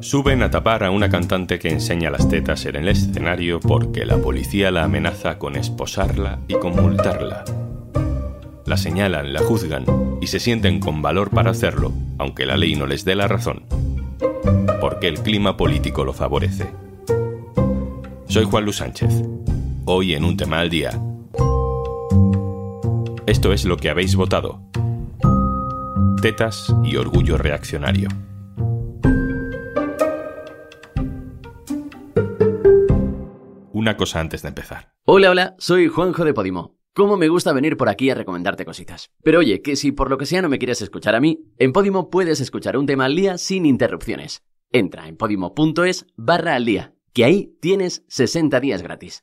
Suben a tapar a una cantante que enseña las tetas en el escenario porque la policía la amenaza con esposarla y con multarla. La señalan, la juzgan y se sienten con valor para hacerlo, aunque la ley no les dé la razón. Porque el clima político lo favorece. Soy Juan Luis Sánchez. Hoy en un tema al día. Esto es lo que habéis votado. Tetas y orgullo reaccionario. Una cosa antes de empezar. Hola, hola, soy Juanjo de Podimo. Cómo me gusta venir por aquí a recomendarte cositas. Pero oye, que si por lo que sea no me quieres escuchar a mí, en Podimo puedes escuchar un tema al día sin interrupciones. Entra en podimo.es barra al día, que ahí tienes 60 días gratis.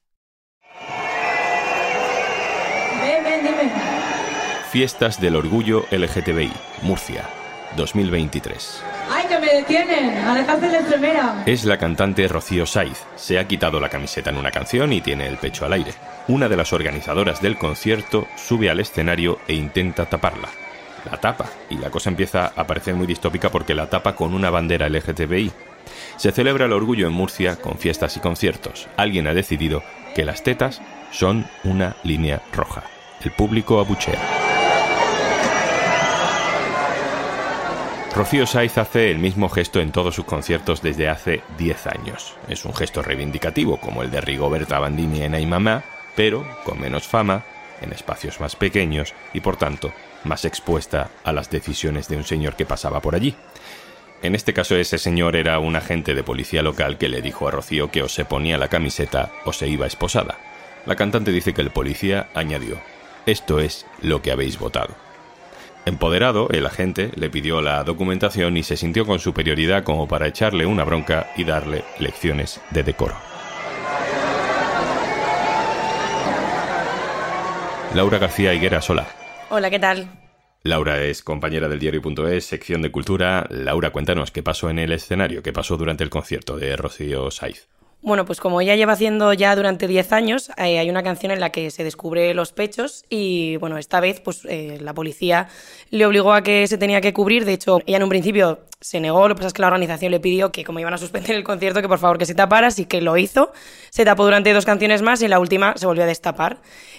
Fiestas del Orgullo LGTBI, Murcia, 2023. Es la cantante Rocío Saiz. Se ha quitado la camiseta en una canción y tiene el pecho al aire. Una de las organizadoras del concierto sube al escenario e intenta taparla. La tapa, y la cosa empieza a parecer muy distópica porque la tapa con una bandera LGTBI. Se celebra el orgullo en Murcia con fiestas y conciertos. Alguien ha decidido que las tetas son una línea roja. El público abuchea. Rocío Saiz hace el mismo gesto en todos sus conciertos desde hace 10 años. Es un gesto reivindicativo, como el de Rigoberta Bandini en Ay Mamá, pero con menos fama, en espacios más pequeños y por tanto más expuesta a las decisiones de un señor que pasaba por allí. En este caso ese señor era un agente de policía local que le dijo a Rocío que o se ponía la camiseta o se iba esposada. La cantante dice que el policía añadió, esto es lo que habéis votado. Empoderado, el agente le pidió la documentación y se sintió con superioridad como para echarle una bronca y darle lecciones de decoro. Laura García Higuera Sola. Hola, ¿qué tal? Laura es compañera del diario.es, sección de cultura. Laura, cuéntanos qué pasó en el escenario, qué pasó durante el concierto de Rocío Saiz. Bueno, pues como ella lleva haciendo ya durante 10 años, eh, hay una canción en la que se descubre los pechos y bueno, esta vez pues eh, la policía le obligó a que se tenía que cubrir. De hecho, ella en un principio se negó, lo que pasa es que la organización le pidió que como iban a suspender el concierto, que por favor que se tapara, así que lo hizo. Se tapó durante dos canciones más y en la última se volvió a destapar.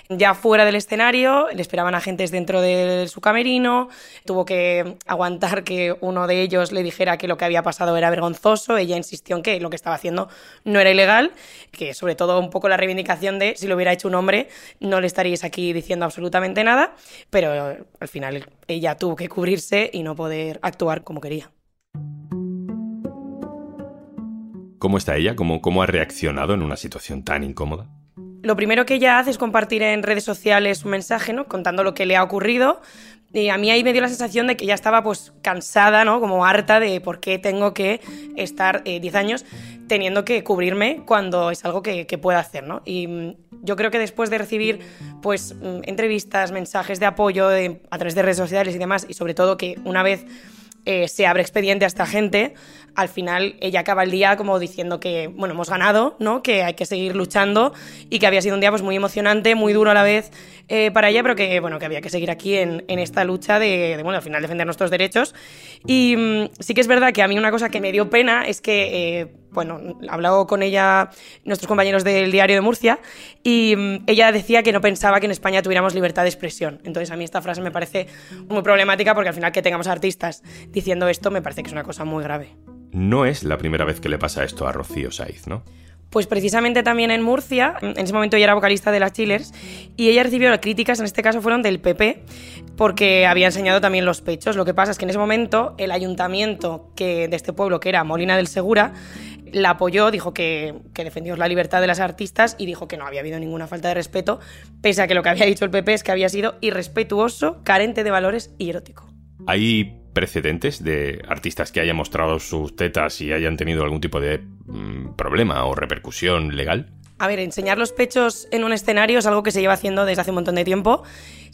Ya fuera del escenario, le esperaban agentes dentro de su camerino, tuvo que aguantar que uno de ellos le dijera que lo que había pasado era vergonzoso, ella insistió en que lo que estaba haciendo no era ilegal, que sobre todo un poco la reivindicación de si lo hubiera hecho un hombre no le estaríais aquí diciendo absolutamente nada, pero al final ella tuvo que cubrirse y no poder actuar como quería. ¿Cómo está ella? ¿Cómo, ¿Cómo ha reaccionado en una situación tan incómoda? Lo primero que ella hace es compartir en redes sociales un mensaje, ¿no? Contando lo que le ha ocurrido. Y a mí ahí me dio la sensación de que ya estaba pues cansada, ¿no? Como harta de por qué tengo que estar eh, 10 años teniendo que cubrirme cuando es algo que, que puedo hacer, ¿no? Y mm, yo creo que después de recibir pues mm, entrevistas, mensajes de apoyo de- a través de redes sociales y demás, y sobre todo que una vez eh, se abre expediente a esta gente, al final ella acaba el día como diciendo que, bueno, hemos ganado, ¿no? Que hay que seguir luchando y que había sido un día pues muy emocionante, muy duro a la vez eh, para ella, pero que, bueno, que había que seguir aquí en, en esta lucha de, de, bueno, al final defender nuestros derechos. Y mm, sí que es verdad que a mí una cosa que me dio pena es que, eh, bueno, hablado con ella, nuestros compañeros del diario de Murcia, y mm, ella decía que no pensaba que en España tuviéramos libertad de expresión. Entonces a mí esta frase me parece muy problemática porque al final que tengamos artistas diciendo esto me parece que es una cosa muy grave. No es la primera vez que le pasa esto a Rocío Saiz, ¿no? Pues precisamente también en Murcia, en ese momento ella era vocalista de las Chillers, y ella recibió críticas, en este caso fueron del PP, porque había enseñado también los pechos. Lo que pasa es que en ese momento el ayuntamiento que, de este pueblo, que era Molina del Segura, la apoyó, dijo que, que defendió la libertad de las artistas y dijo que no había habido ninguna falta de respeto, pese a que lo que había dicho el PP es que había sido irrespetuoso, carente de valores y erótico. ¿Hay precedentes de artistas que hayan mostrado sus tetas y hayan tenido algún tipo de mm, problema o repercusión legal? A ver, enseñar los pechos en un escenario es algo que se lleva haciendo desde hace un montón de tiempo.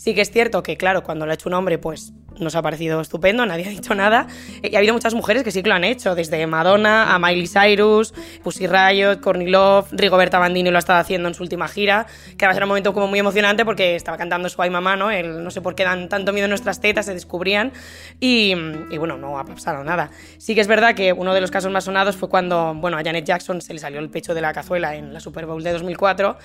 Sí que es cierto que, claro, cuando lo ha hecho un hombre, pues nos ha parecido estupendo, nadie ha dicho nada. Y ha habido muchas mujeres que sí que lo han hecho, desde Madonna a Miley Cyrus, Pussy Riot, Courtney Love, Rigoberta Bandini lo ha estado haciendo en su última gira, que va a ser un momento como muy emocionante porque estaba cantando su ay mamá, ¿no? El, no sé por qué dan tanto miedo nuestras tetas, se descubrían y, y, bueno, no ha pasado nada. Sí que es verdad que uno de los casos más sonados fue cuando, bueno, a Janet Jackson se le salió el pecho de la cazuela en la Super Bowl de 2004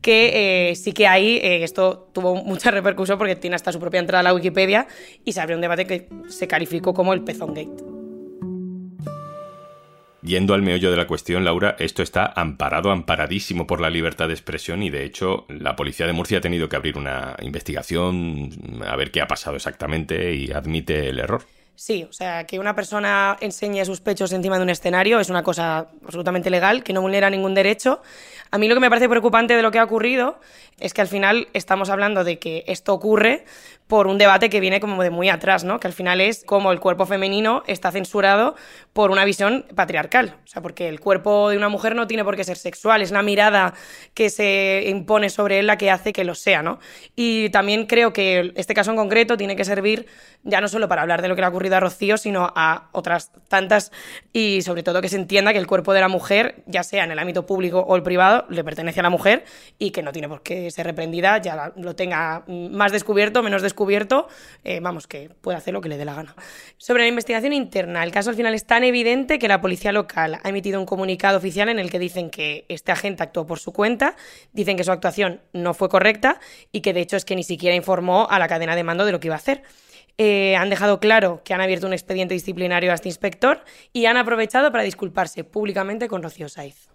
que eh, sí que ahí eh, esto tuvo mucha repercusión porque tiene hasta su propia entrada a la Wikipedia y se abrió un debate que se calificó como el Pezón Gate. Yendo al meollo de la cuestión, Laura, esto está amparado, amparadísimo por la libertad de expresión y de hecho la policía de Murcia ha tenido que abrir una investigación a ver qué ha pasado exactamente y admite el error. Sí, o sea, que una persona enseñe sus pechos encima de un escenario es una cosa absolutamente legal, que no vulnera ningún derecho. A mí lo que me parece preocupante de lo que ha ocurrido es que al final estamos hablando de que esto ocurre por un debate que viene como de muy atrás, ¿no? Que al final es como el cuerpo femenino está censurado por una visión patriarcal. O sea, porque el cuerpo de una mujer no tiene por qué ser sexual, es la mirada que se impone sobre él la que hace que lo sea, ¿no? Y también creo que este caso en concreto tiene que servir ya no solo para hablar de lo que le ha ocurrido a Rocío, sino a otras tantas y sobre todo que se entienda que el cuerpo de la mujer, ya sea en el ámbito público o el privado, le pertenece a la mujer y que no tiene por qué ser reprendida, ya lo tenga más descubierto, menos descubierto descubierto, eh, vamos, que puede hacer lo que le dé la gana. Sobre la investigación interna, el caso al final es tan evidente que la policía local ha emitido un comunicado oficial en el que dicen que este agente actuó por su cuenta, dicen que su actuación no fue correcta y que de hecho es que ni siquiera informó a la cadena de mando de lo que iba a hacer. Eh, han dejado claro que han abierto un expediente disciplinario a este inspector y han aprovechado para disculparse públicamente con Rocío Saiz.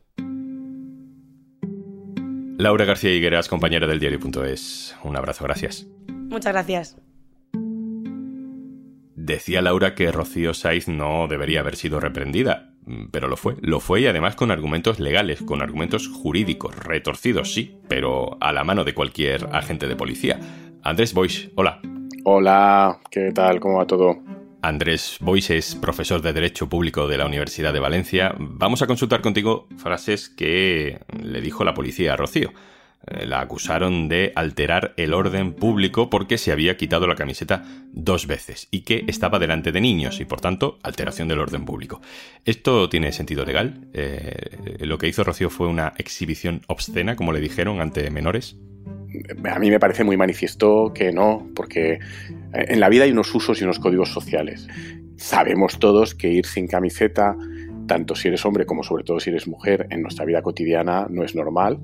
Laura García Higueras, compañera del diario.es. Un abrazo, gracias. Muchas gracias. Decía Laura que Rocío Saiz no debería haber sido reprendida, pero lo fue. Lo fue y además con argumentos legales, con argumentos jurídicos, retorcidos, sí, pero a la mano de cualquier agente de policía. Andrés Boix, hola. Hola, ¿qué tal? ¿Cómo va todo? Andrés Boix es profesor de Derecho Público de la Universidad de Valencia. Vamos a consultar contigo frases que le dijo la policía a Rocío. Eh, la acusaron de alterar el orden público porque se había quitado la camiseta dos veces y que estaba delante de niños y por tanto alteración del orden público. ¿Esto tiene sentido legal? Eh, ¿Lo que hizo Rocío fue una exhibición obscena, como le dijeron, ante menores? A mí me parece muy manifiesto que no, porque en la vida hay unos usos y unos códigos sociales. Sabemos todos que ir sin camiseta, tanto si eres hombre como sobre todo si eres mujer, en nuestra vida cotidiana no es normal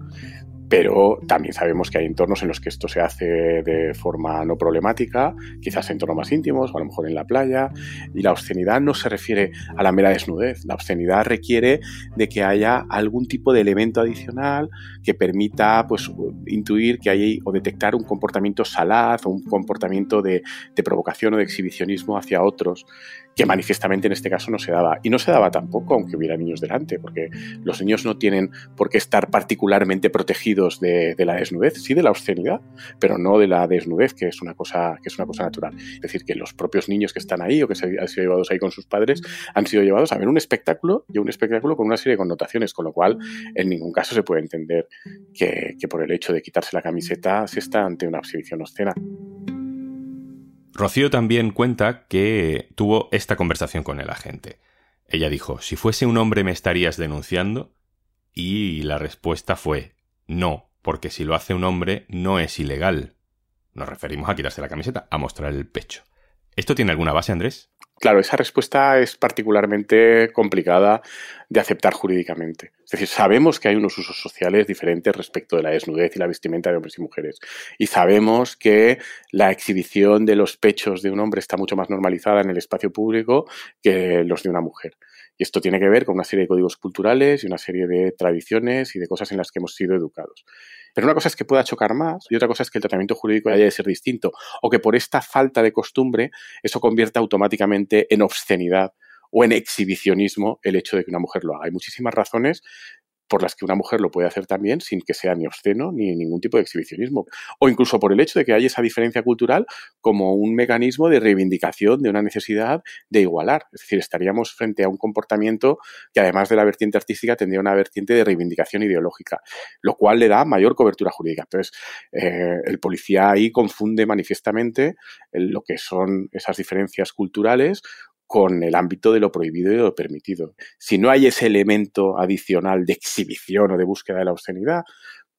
pero también sabemos que hay entornos en los que esto se hace de forma no problemática, quizás en entornos más íntimos o a lo mejor en la playa, y la obscenidad no se refiere a la mera desnudez, la obscenidad requiere de que haya algún tipo de elemento adicional que permita pues, intuir que hay o detectar un comportamiento salaz o un comportamiento de, de provocación o de exhibicionismo hacia otros que manifiestamente en este caso no se daba. Y no se daba tampoco aunque hubiera niños delante, porque los niños no tienen por qué estar particularmente protegidos de, la desnudez, sí de la obscenidad, pero no de la desnudez, que es una cosa, que es una cosa natural. Es decir, que los propios niños que están ahí o que se han sido llevados ahí con sus padres han sido llevados a ver un espectáculo y un espectáculo con una serie de connotaciones, con lo cual en ningún caso se puede entender que, que por el hecho de quitarse la camiseta se está ante una exhibición obscena. Rocío también cuenta que tuvo esta conversación con el agente. Ella dijo, si fuese un hombre me estarías denunciando y la respuesta fue, no, porque si lo hace un hombre no es ilegal. Nos referimos a quitarse la camiseta, a mostrar el pecho. ¿Esto tiene alguna base, Andrés? Claro, esa respuesta es particularmente complicada de aceptar jurídicamente. Es decir, sabemos que hay unos usos sociales diferentes respecto de la desnudez y la vestimenta de hombres y mujeres. Y sabemos que la exhibición de los pechos de un hombre está mucho más normalizada en el espacio público que los de una mujer. Y esto tiene que ver con una serie de códigos culturales y una serie de tradiciones y de cosas en las que hemos sido educados. Pero una cosa es que pueda chocar más y otra cosa es que el tratamiento jurídico haya de ser distinto o que por esta falta de costumbre eso convierta automáticamente en obscenidad o en exhibicionismo el hecho de que una mujer lo haga. Hay muchísimas razones por las que una mujer lo puede hacer también sin que sea ni obsceno ni ningún tipo de exhibicionismo. O incluso por el hecho de que haya esa diferencia cultural como un mecanismo de reivindicación de una necesidad de igualar. Es decir, estaríamos frente a un comportamiento que además de la vertiente artística tendría una vertiente de reivindicación ideológica, lo cual le da mayor cobertura jurídica. Entonces, eh, el policía ahí confunde manifiestamente lo que son esas diferencias culturales con el ámbito de lo prohibido y de lo permitido. Si no hay ese elemento adicional de exhibición o de búsqueda de la obscenidad,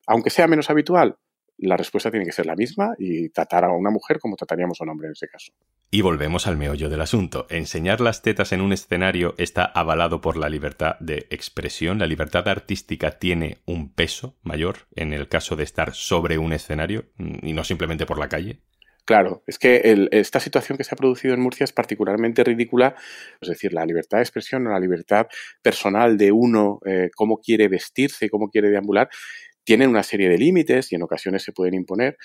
aunque sea menos habitual, la respuesta tiene que ser la misma y tratar a una mujer como trataríamos a un hombre en ese caso. Y volvemos al meollo del asunto. Enseñar las tetas en un escenario está avalado por la libertad de expresión. La libertad artística tiene un peso mayor en el caso de estar sobre un escenario y no simplemente por la calle. Claro, es que esta situación que se ha producido en Murcia es particularmente ridícula, es decir, la libertad de expresión o la libertad personal de uno, eh, cómo quiere vestirse, cómo quiere deambular, tienen una serie de límites y en ocasiones se pueden imponer,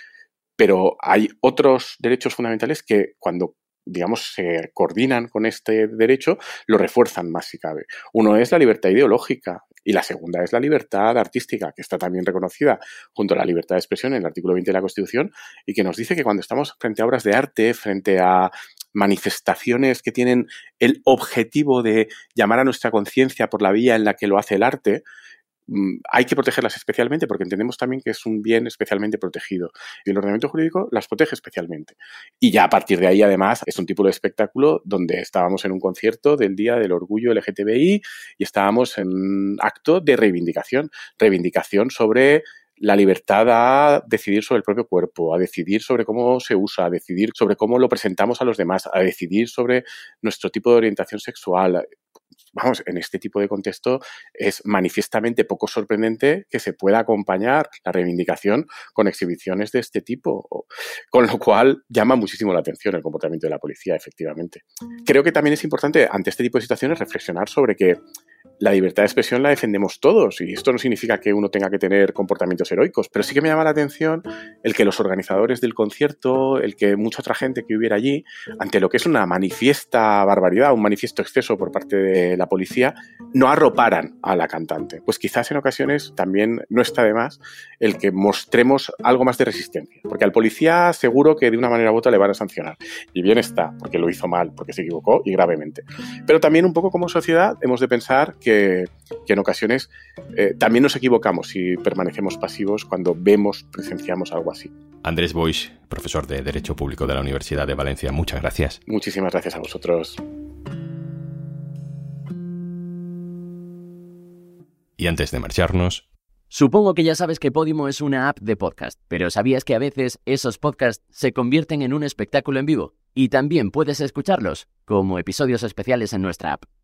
pero hay otros derechos fundamentales que cuando digamos, se coordinan con este derecho, lo refuerzan más si cabe. Uno es la libertad ideológica y la segunda es la libertad artística, que está también reconocida junto a la libertad de expresión en el artículo 20 de la Constitución y que nos dice que cuando estamos frente a obras de arte, frente a manifestaciones que tienen el objetivo de llamar a nuestra conciencia por la vía en la que lo hace el arte, hay que protegerlas especialmente porque entendemos también que es un bien especialmente protegido y el ordenamiento jurídico las protege especialmente. Y ya a partir de ahí, además, es un tipo de espectáculo donde estábamos en un concierto del Día del Orgullo LGTBI y estábamos en un acto de reivindicación, reivindicación sobre la libertad a decidir sobre el propio cuerpo, a decidir sobre cómo se usa, a decidir sobre cómo lo presentamos a los demás, a decidir sobre nuestro tipo de orientación sexual, vamos, en este tipo de contexto es manifiestamente poco sorprendente que se pueda acompañar la reivindicación con exhibiciones de este tipo, con lo cual llama muchísimo la atención el comportamiento de la policía, efectivamente. Creo que también es importante ante este tipo de situaciones reflexionar sobre que la libertad de expresión la defendemos todos y esto no significa que uno tenga que tener comportamientos heroicos, pero sí que me llama la atención el que los organizadores del concierto, el que mucha otra gente que hubiera allí, ante lo que es una manifiesta barbaridad, un manifiesto exceso por parte de la policía, no arroparan a la cantante. Pues quizás en ocasiones también no está de más el que mostremos algo más de resistencia, porque al policía seguro que de una manera u otra le van a sancionar. Y bien está, porque lo hizo mal, porque se equivocó y gravemente. Pero también un poco como sociedad hemos de pensar que, en ocasiones eh, también nos equivocamos y permanecemos pasivos cuando vemos, presenciamos algo así. Andrés Boix, profesor de Derecho Público de la Universidad de Valencia, muchas gracias. Muchísimas gracias a vosotros. Y antes de marcharnos... Supongo que ya sabes que Podimo es una app de podcast, pero ¿sabías que a veces esos podcasts se convierten en un espectáculo en vivo? Y también puedes escucharlos como episodios especiales en nuestra app.